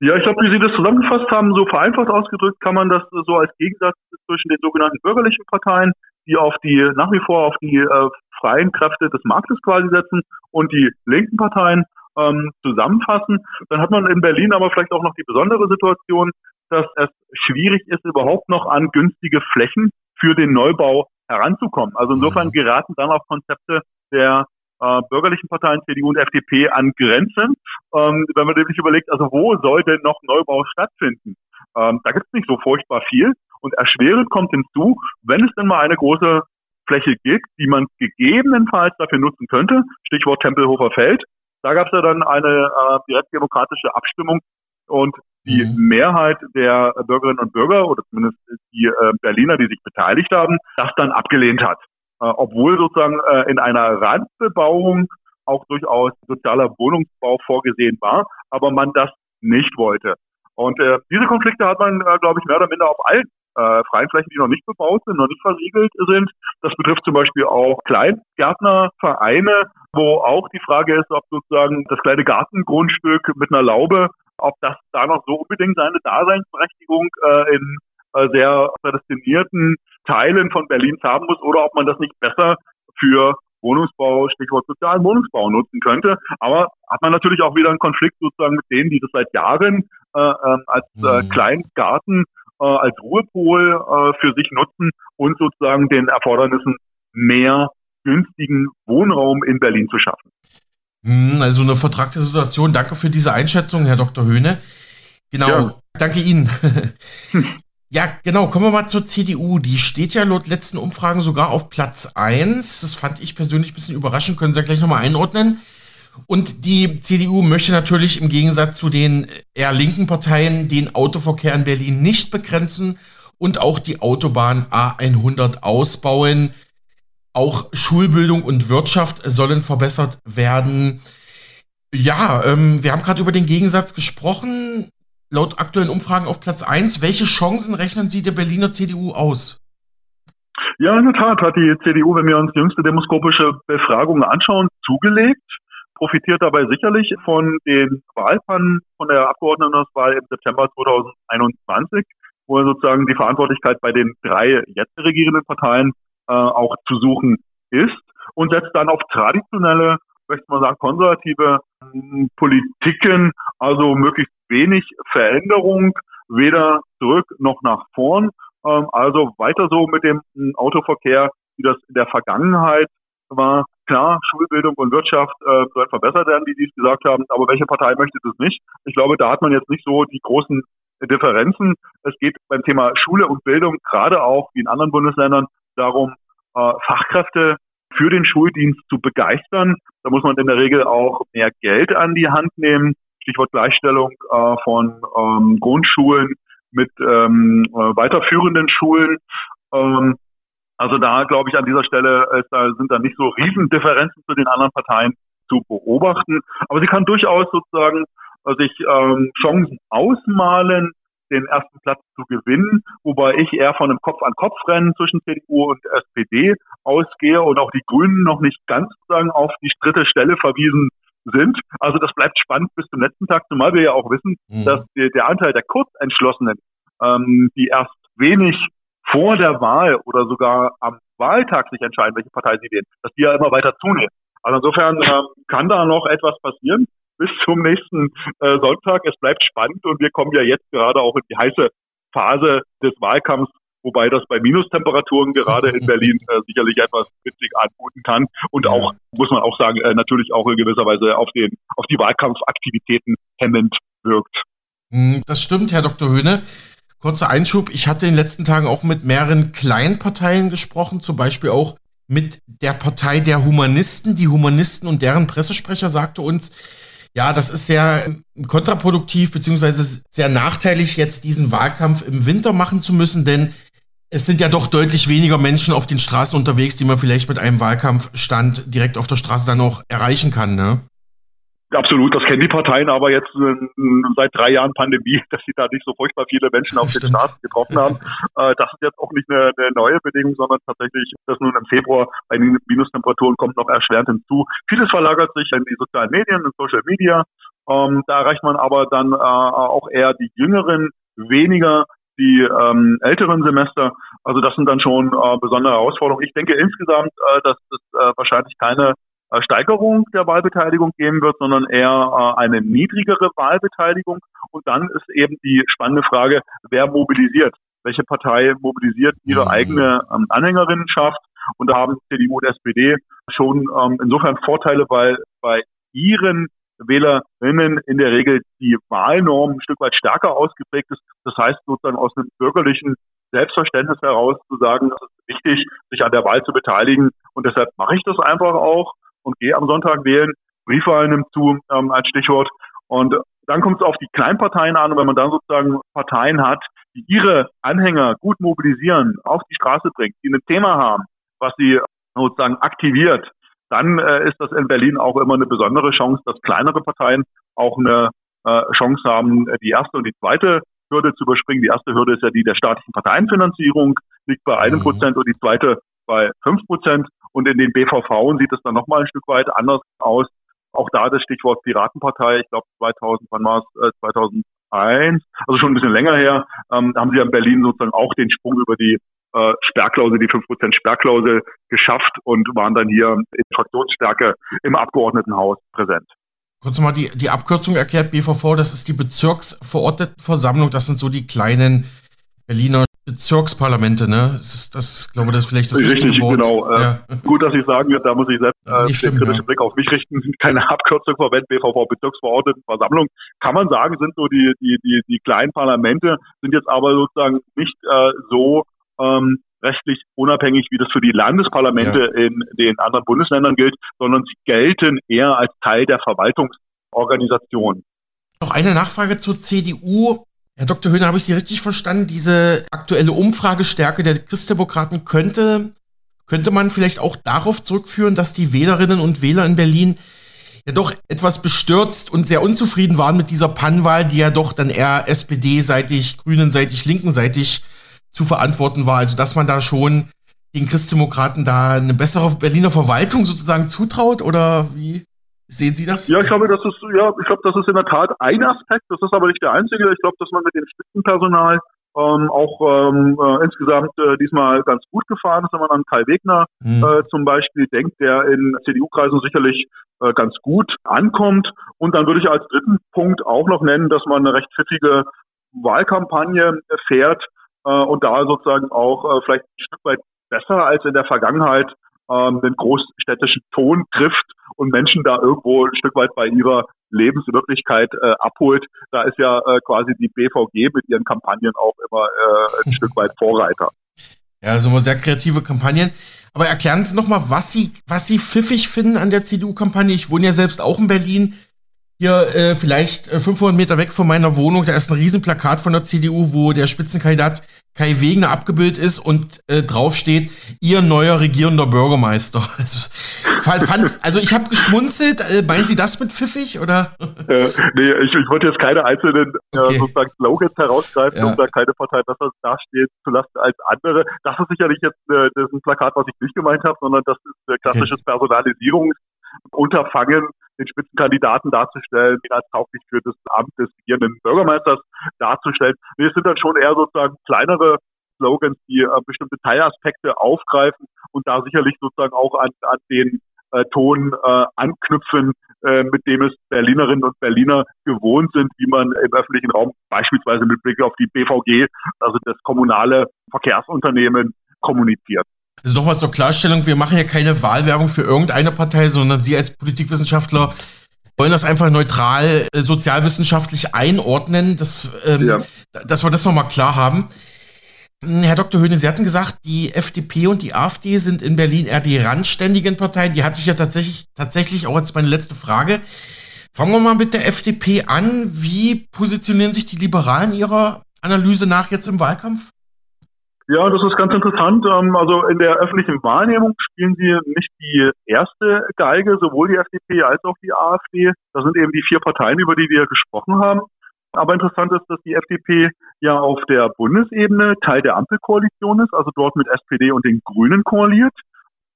Ja, ich glaube, wie Sie das zusammengefasst haben, so vereinfacht ausgedrückt, kann man das so als Gegensatz zwischen den sogenannten bürgerlichen Parteien, die auf die nach wie vor auf die äh, freien Kräfte des Marktes quasi setzen, und die linken Parteien ähm, zusammenfassen. Dann hat man in Berlin aber vielleicht auch noch die besondere Situation, dass es schwierig ist, überhaupt noch an günstige Flächen für den Neubau heranzukommen. Also insofern mhm. geraten dann auch Konzepte der äh, bürgerlichen Parteien CDU und FDP an Grenzen. Ähm, wenn man sich überlegt, also wo soll denn noch Neubau stattfinden? Ähm, da gibt es nicht so furchtbar viel. Und erschwerend kommt hinzu, wenn es denn mal eine große Fläche gibt, die man gegebenenfalls dafür nutzen könnte, Stichwort Tempelhofer Feld, da gab es ja dann eine äh, direktdemokratische Abstimmung und die mhm. Mehrheit der Bürgerinnen und Bürger oder zumindest die äh, Berliner, die sich beteiligt haben, das dann abgelehnt hat. Äh, obwohl sozusagen äh, in einer Randbebauung auch durchaus sozialer Wohnungsbau vorgesehen war, aber man das nicht wollte. Und äh, diese Konflikte hat man, äh, glaube ich, mehr oder minder auf allen äh, freien Flächen, die noch nicht bebaut sind, noch nicht versiegelt sind. Das betrifft zum Beispiel auch Kleingärtnervereine, wo auch die Frage ist, ob sozusagen das kleine Gartengrundstück mit einer Laube, ob das da noch so unbedingt seine Daseinsberechtigung äh, in äh, sehr prädestinierten Teilen von Berlins haben muss oder ob man das nicht besser für Wohnungsbau, Stichwort sozialen Wohnungsbau nutzen könnte. Aber hat man natürlich auch wieder einen Konflikt sozusagen mit denen, die das seit Jahren äh, ähm, als äh, mhm. Kleingarten äh, als Ruhepol äh, für sich nutzen und sozusagen den Erfordernissen mehr günstigen Wohnraum in Berlin zu schaffen.
Hm, also eine vertragte Situation. Danke für diese Einschätzung, Herr Dr. Höhne. Genau, ja. danke Ihnen. *laughs* ja, genau, kommen wir mal zur CDU. Die steht ja laut letzten Umfragen sogar auf Platz 1. Das fand ich persönlich ein bisschen überraschend. Können Sie ja gleich nochmal einordnen. Und die CDU möchte natürlich im Gegensatz zu den eher linken Parteien den Autoverkehr in Berlin nicht begrenzen und auch die Autobahn A100 ausbauen. Auch Schulbildung und Wirtschaft sollen verbessert werden. Ja, ähm, wir haben gerade über den Gegensatz gesprochen. Laut aktuellen Umfragen auf Platz 1. Welche Chancen rechnen Sie der Berliner CDU aus?
Ja, in der Tat hat die CDU, wenn wir uns jüngste demoskopische Befragungen anschauen, zugelegt, profitiert dabei sicherlich von den Wahlpannen von der Abgeordnetenwahl im September 2021, wo sozusagen die Verantwortlichkeit bei den drei jetzt regierenden Parteien äh, auch zu suchen ist und setzt dann auf traditionelle, möchte man sagen, konservative äh, Politiken, also möglichst wenig Veränderung, weder zurück noch nach vorn. Ähm, also weiter so mit dem äh, Autoverkehr, wie das in der Vergangenheit war. Klar, Schulbildung und Wirtschaft äh, sollen verbessert werden, wie Sie es gesagt haben, aber welche Partei möchte das nicht? Ich glaube, da hat man jetzt nicht so die großen Differenzen. Es geht beim Thema Schule und Bildung gerade auch wie in anderen Bundesländern darum, äh, Fachkräfte für den Schuldienst zu begeistern. Da muss man in der Regel auch mehr Geld an die Hand nehmen. Stichwort Gleichstellung äh, von ähm, Grundschulen mit ähm, äh, weiterführenden Schulen. Ähm, also da glaube ich an dieser Stelle ist, da sind da nicht so Riesendifferenzen zu den anderen Parteien zu beobachten. Aber sie kann durchaus sozusagen sich ähm, Chancen ausmalen, den ersten Platz zu gewinnen, wobei ich eher von einem Kopf-an-Kopf-Rennen zwischen CDU und SPD ausgehe und auch die Grünen noch nicht ganz sozusagen auf die dritte Stelle verwiesen sind. Also das bleibt spannend bis zum letzten Tag, zumal wir ja auch wissen, mhm. dass der, der, Anteil der Kurzentschlossenen, ähm, die erst wenig vor der Wahl oder sogar am Wahltag sich entscheiden, welche Partei sie wählen, dass die ja immer weiter zunehmen. Also insofern ähm, kann da noch etwas passieren bis zum nächsten äh, Sonntag. Es bleibt spannend und wir kommen ja jetzt gerade auch in die heiße Phase des Wahlkampfs, wobei das bei Minustemperaturen gerade in *laughs* Berlin äh, sicherlich etwas witzig anmuten kann und auch, muss man auch sagen, äh, natürlich auch in gewisser Weise auf, den, auf die Wahlkampfaktivitäten hemmend wirkt.
Hm, das stimmt, Herr Dr. Höhne. Kurzer Einschub, ich hatte in den letzten Tagen auch mit mehreren kleinen Parteien gesprochen, zum Beispiel auch mit der Partei der Humanisten. Die Humanisten und deren Pressesprecher sagte uns, ja, das ist sehr kontraproduktiv beziehungsweise sehr nachteilig, jetzt diesen Wahlkampf im Winter machen zu müssen, denn es sind ja doch deutlich weniger Menschen auf den Straßen unterwegs, die man vielleicht mit einem Wahlkampfstand direkt auf der Straße dann auch erreichen kann, ne?
Absolut, das kennen die Parteien aber jetzt äh, seit drei Jahren Pandemie, *laughs* dass sie da nicht so furchtbar viele Menschen auf den Straßen getroffen haben. Äh, das ist jetzt auch nicht eine, eine, neue Bedingung, sondern tatsächlich das nun im Februar bei den Minustemperaturen kommt noch erschwerend hinzu. Vieles verlagert sich in die sozialen Medien, in Social Media. Ähm, da erreicht man aber dann äh, auch eher die Jüngeren, weniger die ähm, älteren Semester. Also das sind dann schon äh, besondere Herausforderungen. Ich denke insgesamt, äh, dass es äh, wahrscheinlich keine Steigerung der Wahlbeteiligung geben wird, sondern eher äh, eine niedrigere Wahlbeteiligung. Und dann ist eben die spannende Frage, wer mobilisiert? Welche Partei mobilisiert ihre mhm. eigene ähm, Anhängerinnenschaft? Und da haben CDU und SPD schon ähm, insofern Vorteile, weil bei ihren Wählerinnen in der Regel die Wahlnorm ein Stück weit stärker ausgeprägt ist. Das heißt sozusagen aus einem bürgerlichen Selbstverständnis heraus zu sagen, es ist wichtig, sich an der Wahl zu beteiligen. Und deshalb mache ich das einfach auch und gehe am Sonntag wählen. Briefwahl nimmt zu ähm, als Stichwort. Und dann kommt es auf die Kleinparteien an. Und wenn man dann sozusagen Parteien hat, die ihre Anhänger gut mobilisieren, auf die Straße bringt, die ein Thema haben, was sie sozusagen aktiviert, dann äh, ist das in Berlin auch immer eine besondere Chance, dass kleinere Parteien auch eine äh, Chance haben, die erste und die zweite Hürde zu überspringen. Die erste Hürde ist ja die der staatlichen Parteienfinanzierung, liegt bei einem mhm. Prozent und die zweite bei fünf Prozent. Und in den BVV sieht es dann nochmal ein Stück weit anders aus. Auch da das Stichwort Piratenpartei, ich glaube 2000, wann war es, äh, 2001, also schon ein bisschen länger her, ähm, haben sie in Berlin sozusagen auch den Sprung über die äh, Sperrklausel, die 5% Sperrklausel geschafft und waren dann hier in Fraktionsstärke im Abgeordnetenhaus präsent.
Kurz mal die, die Abkürzung erklärt, BVV, das ist die Bezirksverordnetenversammlung, das sind so die kleinen Berliner Bezirksparlamente, ne? Das ist das, glaube das ist vielleicht das
Richtig, Wort. genau. Äh, ja. Gut, dass ich sagen würde, da muss ich selbst äh, stimmt, den kritischen ja. Blick auf mich richten. *laughs* Keine Abkürzung verwenden, BVV Bezirksverordnetenversammlung. Kann man sagen, sind so die, die, die, die kleinen Parlamente, sind jetzt aber sozusagen nicht äh, so ähm, rechtlich unabhängig, wie das für die Landesparlamente ja. in den anderen Bundesländern gilt, sondern sie gelten eher als Teil der Verwaltungsorganisation.
Noch eine Nachfrage zur CDU. Herr Dr. Höhner, habe ich Sie richtig verstanden? Diese aktuelle Umfragestärke der Christdemokraten könnte, könnte man vielleicht auch darauf zurückführen, dass die Wählerinnen und Wähler in Berlin ja doch etwas bestürzt und sehr unzufrieden waren mit dieser Pannwahl, die ja doch dann eher SPD-seitig, Grünen-seitig, Linken-seitig zu verantworten war. Also dass man da schon den Christdemokraten da eine bessere Berliner Verwaltung sozusagen zutraut oder wie sehen Sie das?
Ja, ich glaube, das ist ja, ich glaube, das ist in der Tat ein Aspekt. Das ist aber nicht der einzige. Ich glaube, dass man mit dem Spitzenpersonal ähm, auch ähm, äh, insgesamt äh, diesmal ganz gut gefahren ist, wenn man an Kai Wegner mhm. äh, zum Beispiel denkt, der in CDU-Kreisen sicherlich äh, ganz gut ankommt. Und dann würde ich als dritten Punkt auch noch nennen, dass man eine recht pfiffige Wahlkampagne fährt, äh, und da sozusagen auch äh, vielleicht ein Stück weit besser als in der Vergangenheit ähm, den großstädtischen Ton trifft und Menschen da irgendwo ein Stück weit bei ihrer Lebenswirklichkeit äh, abholt. Da ist ja äh, quasi die BVG mit ihren Kampagnen auch immer äh, ein Stück weit Vorreiter.
Ja, also sehr kreative Kampagnen. Aber erklären Sie nochmal, was Sie, was Sie pfiffig finden an der CDU-Kampagne. Ich wohne ja selbst auch in Berlin hier äh, vielleicht 500 äh, Meter weg von meiner Wohnung, da ist ein Riesenplakat von der CDU, wo der Spitzenkandidat Kai Wegner abgebildet ist und äh, draufsteht, ihr neuer regierender Bürgermeister. *laughs* Also, fand, also ich habe geschmunzelt. Äh, meinen Sie das mit pfiffig oder?
Äh, nee, ich, ich wollte jetzt keine einzelnen äh, okay. sozusagen Slogans herausgreifen, ja. um da keine Partei besser dasteht zu lassen als andere. Das ist sicherlich jetzt äh, das ist ein Plakat, was ich nicht gemeint habe, sondern das ist äh, klassisches okay. Personalisierungsunterfangen den Spitzenkandidaten darzustellen, ihn als tauglich für das Amt des regierenden Bürgermeisters darzustellen. Wir sind dann schon eher sozusagen kleinere Slogans, die äh, bestimmte Teilaspekte aufgreifen und da sicherlich sozusagen auch an, an den äh, Ton äh, anknüpfen, äh, mit dem es Berlinerinnen und Berliner gewohnt sind, wie man im öffentlichen Raum beispielsweise mit Blick auf die BVG, also das kommunale Verkehrsunternehmen, kommuniziert.
Also nochmal zur Klarstellung, wir machen ja keine Wahlwerbung für irgendeine Partei, sondern Sie als Politikwissenschaftler wollen das einfach neutral äh, sozialwissenschaftlich einordnen, dass, ähm, ja. dass wir das nochmal klar haben. Hm, Herr Dr. Höhne, Sie hatten gesagt, die FDP und die AfD sind in Berlin eher die randständigen Parteien. Die hatte ich ja tatsächlich, tatsächlich auch als meine letzte Frage. Fangen wir mal mit der FDP an. Wie positionieren sich die Liberalen Ihrer Analyse nach jetzt im Wahlkampf?
Ja, das ist ganz interessant. Ähm, also in der öffentlichen Wahrnehmung spielen sie nicht die erste Geige, sowohl die FDP als auch die AfD. Das sind eben die vier Parteien, über die wir gesprochen haben. Aber interessant ist, dass die FDP ja auf der Bundesebene Teil der Ampelkoalition ist, also dort mit SPD und den Grünen koaliert,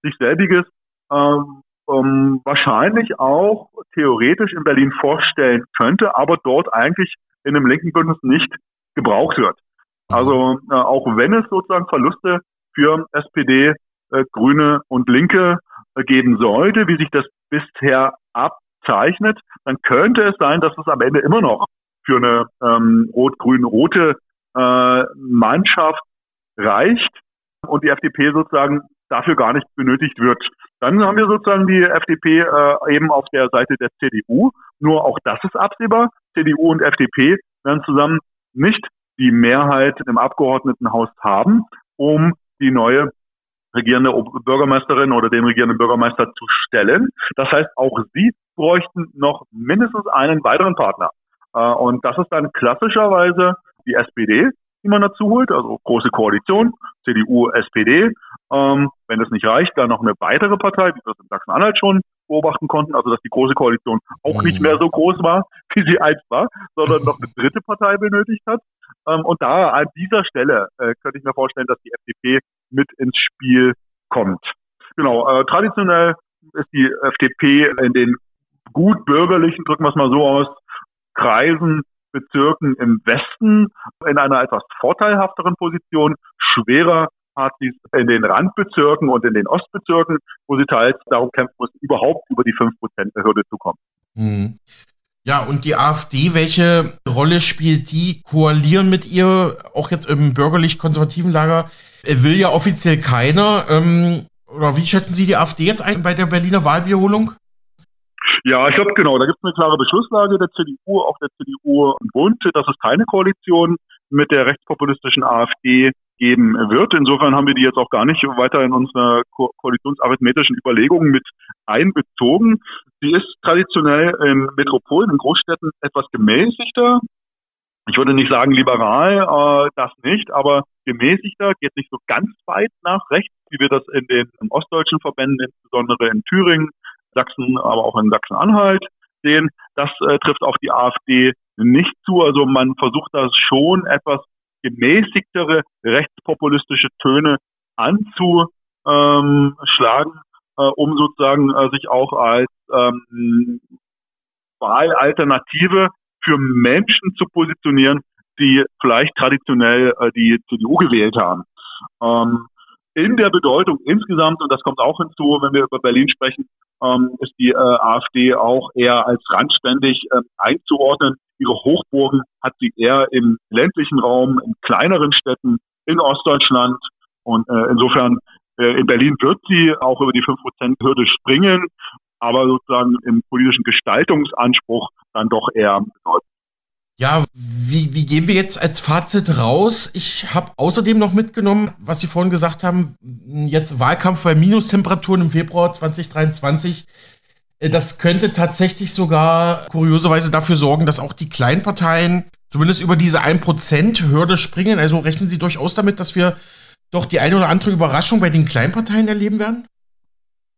sich selbiges ähm, ähm, wahrscheinlich auch theoretisch in Berlin vorstellen könnte, aber dort eigentlich in einem linken Bündnis nicht gebraucht wird. Also äh, auch wenn es sozusagen Verluste für SPD, äh, Grüne und Linke äh, geben sollte, wie sich das bisher abzeichnet, dann könnte es sein, dass es am Ende immer noch für eine ähm, rot-grün-rote äh, Mannschaft reicht und die FDP sozusagen dafür gar nicht benötigt wird. Dann haben wir sozusagen die FDP äh, eben auf der Seite der CDU. Nur auch das ist absehbar. CDU und FDP werden zusammen nicht die Mehrheit im Abgeordnetenhaus haben, um die neue regierende Bürgermeisterin oder den regierenden Bürgermeister zu stellen. Das heißt, auch sie bräuchten noch mindestens einen weiteren Partner. Äh, und das ist dann klassischerweise die SPD, die man dazu holt, also große Koalition, CDU, SPD. Ähm, wenn das nicht reicht, dann noch eine weitere Partei, wie wir das in Sachsen-Anhalt schon beobachten konnten, also dass die große Koalition auch nicht mehr so groß war, wie sie einst war, sondern noch eine dritte Partei benötigt hat. Ähm, und da an dieser Stelle äh, könnte ich mir vorstellen, dass die FDP mit ins Spiel kommt. Genau, äh, traditionell ist die FDP in den gut bürgerlichen, drücken wir es mal so aus, Kreisen, Bezirken im Westen in einer etwas vorteilhafteren Position. Schwerer hat sie in den Randbezirken und in den Ostbezirken, wo sie teils darum kämpfen muss, überhaupt über die 5%-Hürde zu kommen.
Mhm. Ja, und die AfD, welche Rolle spielt die? Koalieren mit ihr, auch jetzt im bürgerlich-konservativen Lager? Will ja offiziell keiner. Ähm, oder wie schätzen Sie die AfD jetzt ein bei der Berliner Wahlwiederholung?
Ja, ich glaube, genau, da gibt es eine klare Beschlusslage der CDU, auch der CDU im Bund, dass es keine Koalition mit der rechtspopulistischen AfD geben wird. Insofern haben wir die jetzt auch gar nicht weiter in unsere ko koalitionsarithmetischen Überlegungen mit einbezogen. Sie ist traditionell in Metropolen, in Großstädten etwas gemäßigter. Ich würde nicht sagen liberal, äh, das nicht, aber gemäßigter, geht nicht so ganz weit nach rechts, wie wir das in den ostdeutschen Verbänden, insbesondere in Thüringen, Sachsen, aber auch in Sachsen-Anhalt sehen. Das äh, trifft auf die AfD nicht zu. Also man versucht das schon etwas gemäßigtere rechtspopulistische Töne anzuschlagen, um sozusagen äh, sich auch als ähm, Wahlalternative für Menschen zu positionieren, die vielleicht traditionell äh, die CDU gewählt haben. Ähm, in der Bedeutung insgesamt, und das kommt auch hinzu, wenn wir über Berlin sprechen, ähm, ist die äh, AfD auch eher als randständig äh, einzuordnen. Ihre Hochburgen hat sie eher im ländlichen Raum, in kleineren Städten, in Ostdeutschland. Und äh, insofern äh, in Berlin wird sie auch über die 5%-Hürde springen, aber sozusagen im politischen Gestaltungsanspruch dann doch eher bedeutend.
Ja, wie, wie gehen wir jetzt als Fazit raus? Ich habe außerdem noch mitgenommen, was Sie vorhin gesagt haben, jetzt Wahlkampf bei Minustemperaturen im Februar 2023. Äh, das könnte tatsächlich sogar kurioserweise dafür sorgen, dass auch die Kleinparteien zumindest über diese 1%-Hürde springen. Also rechnen Sie durchaus damit, dass wir doch die eine oder andere Überraschung bei den Kleinparteien erleben werden?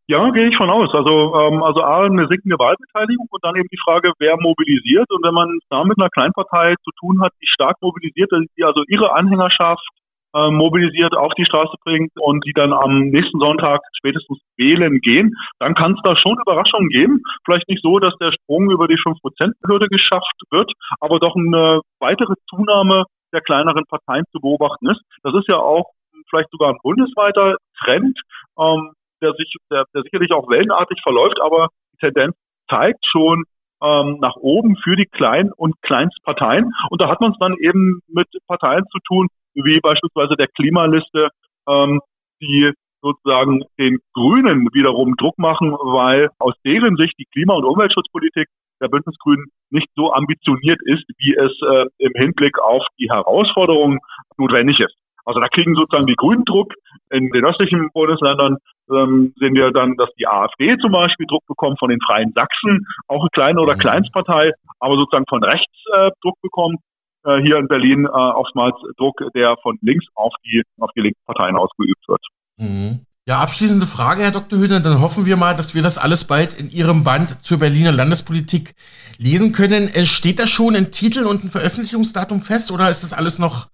Ja, gehe ich von aus. Also, ähm, also A, eine sinkende Wahlbeteiligung und dann eben die Frage, wer mobilisiert. Und wenn man da mit einer Kleinpartei zu tun hat, die stark mobilisiert, die also ihre Anhängerschaft äh, mobilisiert auf die Straße bringt und die dann am nächsten Sonntag spätestens wählen gehen, dann kann es da schon Überraschungen geben. Vielleicht nicht so, dass der Sprung über die 5%-Hürde geschafft wird, aber doch eine weitere Zunahme der kleineren Parteien zu beobachten ist. Das ist ja auch vielleicht sogar ein bundesweiter Trend. Ähm, der sich, der, der sicherlich auch wellenartig verläuft, aber die Tendenz zeigt schon ähm, nach oben für die Klein- und Kleinstparteien. Und da hat man es dann eben mit Parteien zu tun, wie beispielsweise der Klimaliste, ähm, die sozusagen den Grünen wiederum Druck machen, weil aus deren Sicht die Klima- und Umweltschutzpolitik der Bündnisgrünen nicht so ambitioniert ist, wie es äh, im Hinblick auf die Herausforderungen notwendig ist. Also da kriegen sozusagen die Grünen Druck. In den östlichen Bundesländern ähm, sehen wir dann, dass die AfD zum Beispiel Druck bekommt von den Freien Sachsen, auch eine kleine oder mhm. Kleinstpartei, aber sozusagen von rechts äh, Druck bekommt. Äh, hier in Berlin äh, oftmals Druck, der von links auf die, auf die Linksparteien ausgeübt wird.
Mhm. Ja, abschließende Frage, Herr Dr. Hühner. Dann hoffen wir mal, dass wir das alles bald in Ihrem Band zur Berliner Landespolitik lesen können. Äh, steht da schon ein Titel und ein Veröffentlichungsdatum fest oder ist das alles noch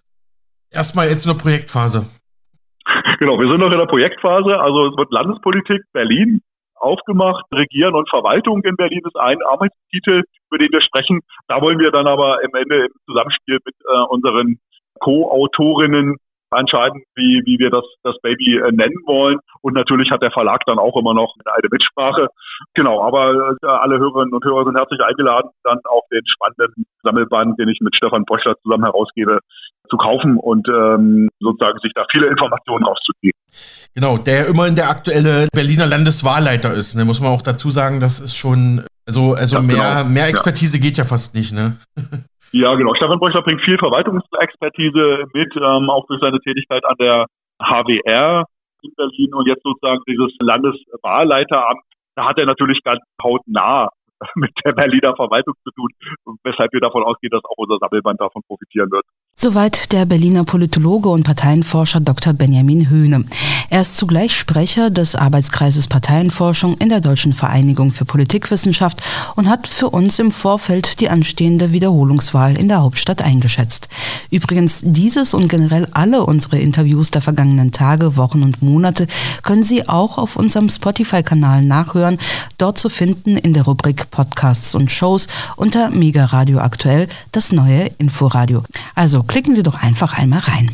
erstmal jetzt eine Projektphase?
Genau, wir sind noch in der Projektphase. Also es wird Landespolitik Berlin aufgemacht. Regieren und Verwaltung in Berlin ist ein Arbeitstitel, über den wir sprechen. Da wollen wir dann aber am Ende im Zusammenspiel mit äh, unseren Co-Autorinnen entscheiden, wie, wie wir das, das Baby äh, nennen wollen. Und natürlich hat der Verlag dann auch immer noch eine Mitsprache. Genau, aber äh, alle Hörerinnen und Hörer sind herzlich eingeladen, dann auch den spannenden Sammelband, den ich mit Stefan Bröchler zusammen herausgebe, zu kaufen und ähm, sozusagen sich da viele Informationen rauszuziehen.
Genau, der immerhin der aktuelle Berliner Landeswahlleiter ist. Ne? Muss man auch dazu sagen, das ist schon, also, also ja, mehr, genau. mehr Expertise ja. geht ja fast nicht, ne? *laughs*
Ja, genau. Stefan Bröchler bringt viel Verwaltungsexpertise mit, ähm, auch durch seine Tätigkeit an der HWR in Berlin und jetzt sozusagen dieses Landeswahlleiteramt. Da hat er natürlich ganz hautnah *laughs* mit der Berliner Verwaltung zu tun, weshalb wir davon ausgehen, dass auch unser Sammelband davon profitieren wird.
Soweit der Berliner Politologe und Parteienforscher Dr. Benjamin Höhne. Er ist zugleich Sprecher des Arbeitskreises Parteienforschung in der Deutschen Vereinigung für Politikwissenschaft und hat für uns im Vorfeld die anstehende Wiederholungswahl in der Hauptstadt eingeschätzt. Übrigens, dieses und generell alle unsere Interviews der vergangenen Tage, Wochen und Monate können Sie auch auf unserem Spotify-Kanal nachhören, dort zu finden in der Rubrik Podcasts und Shows unter Mega Radio Aktuell, das neue Inforadio. Also klicken Sie doch einfach einmal rein.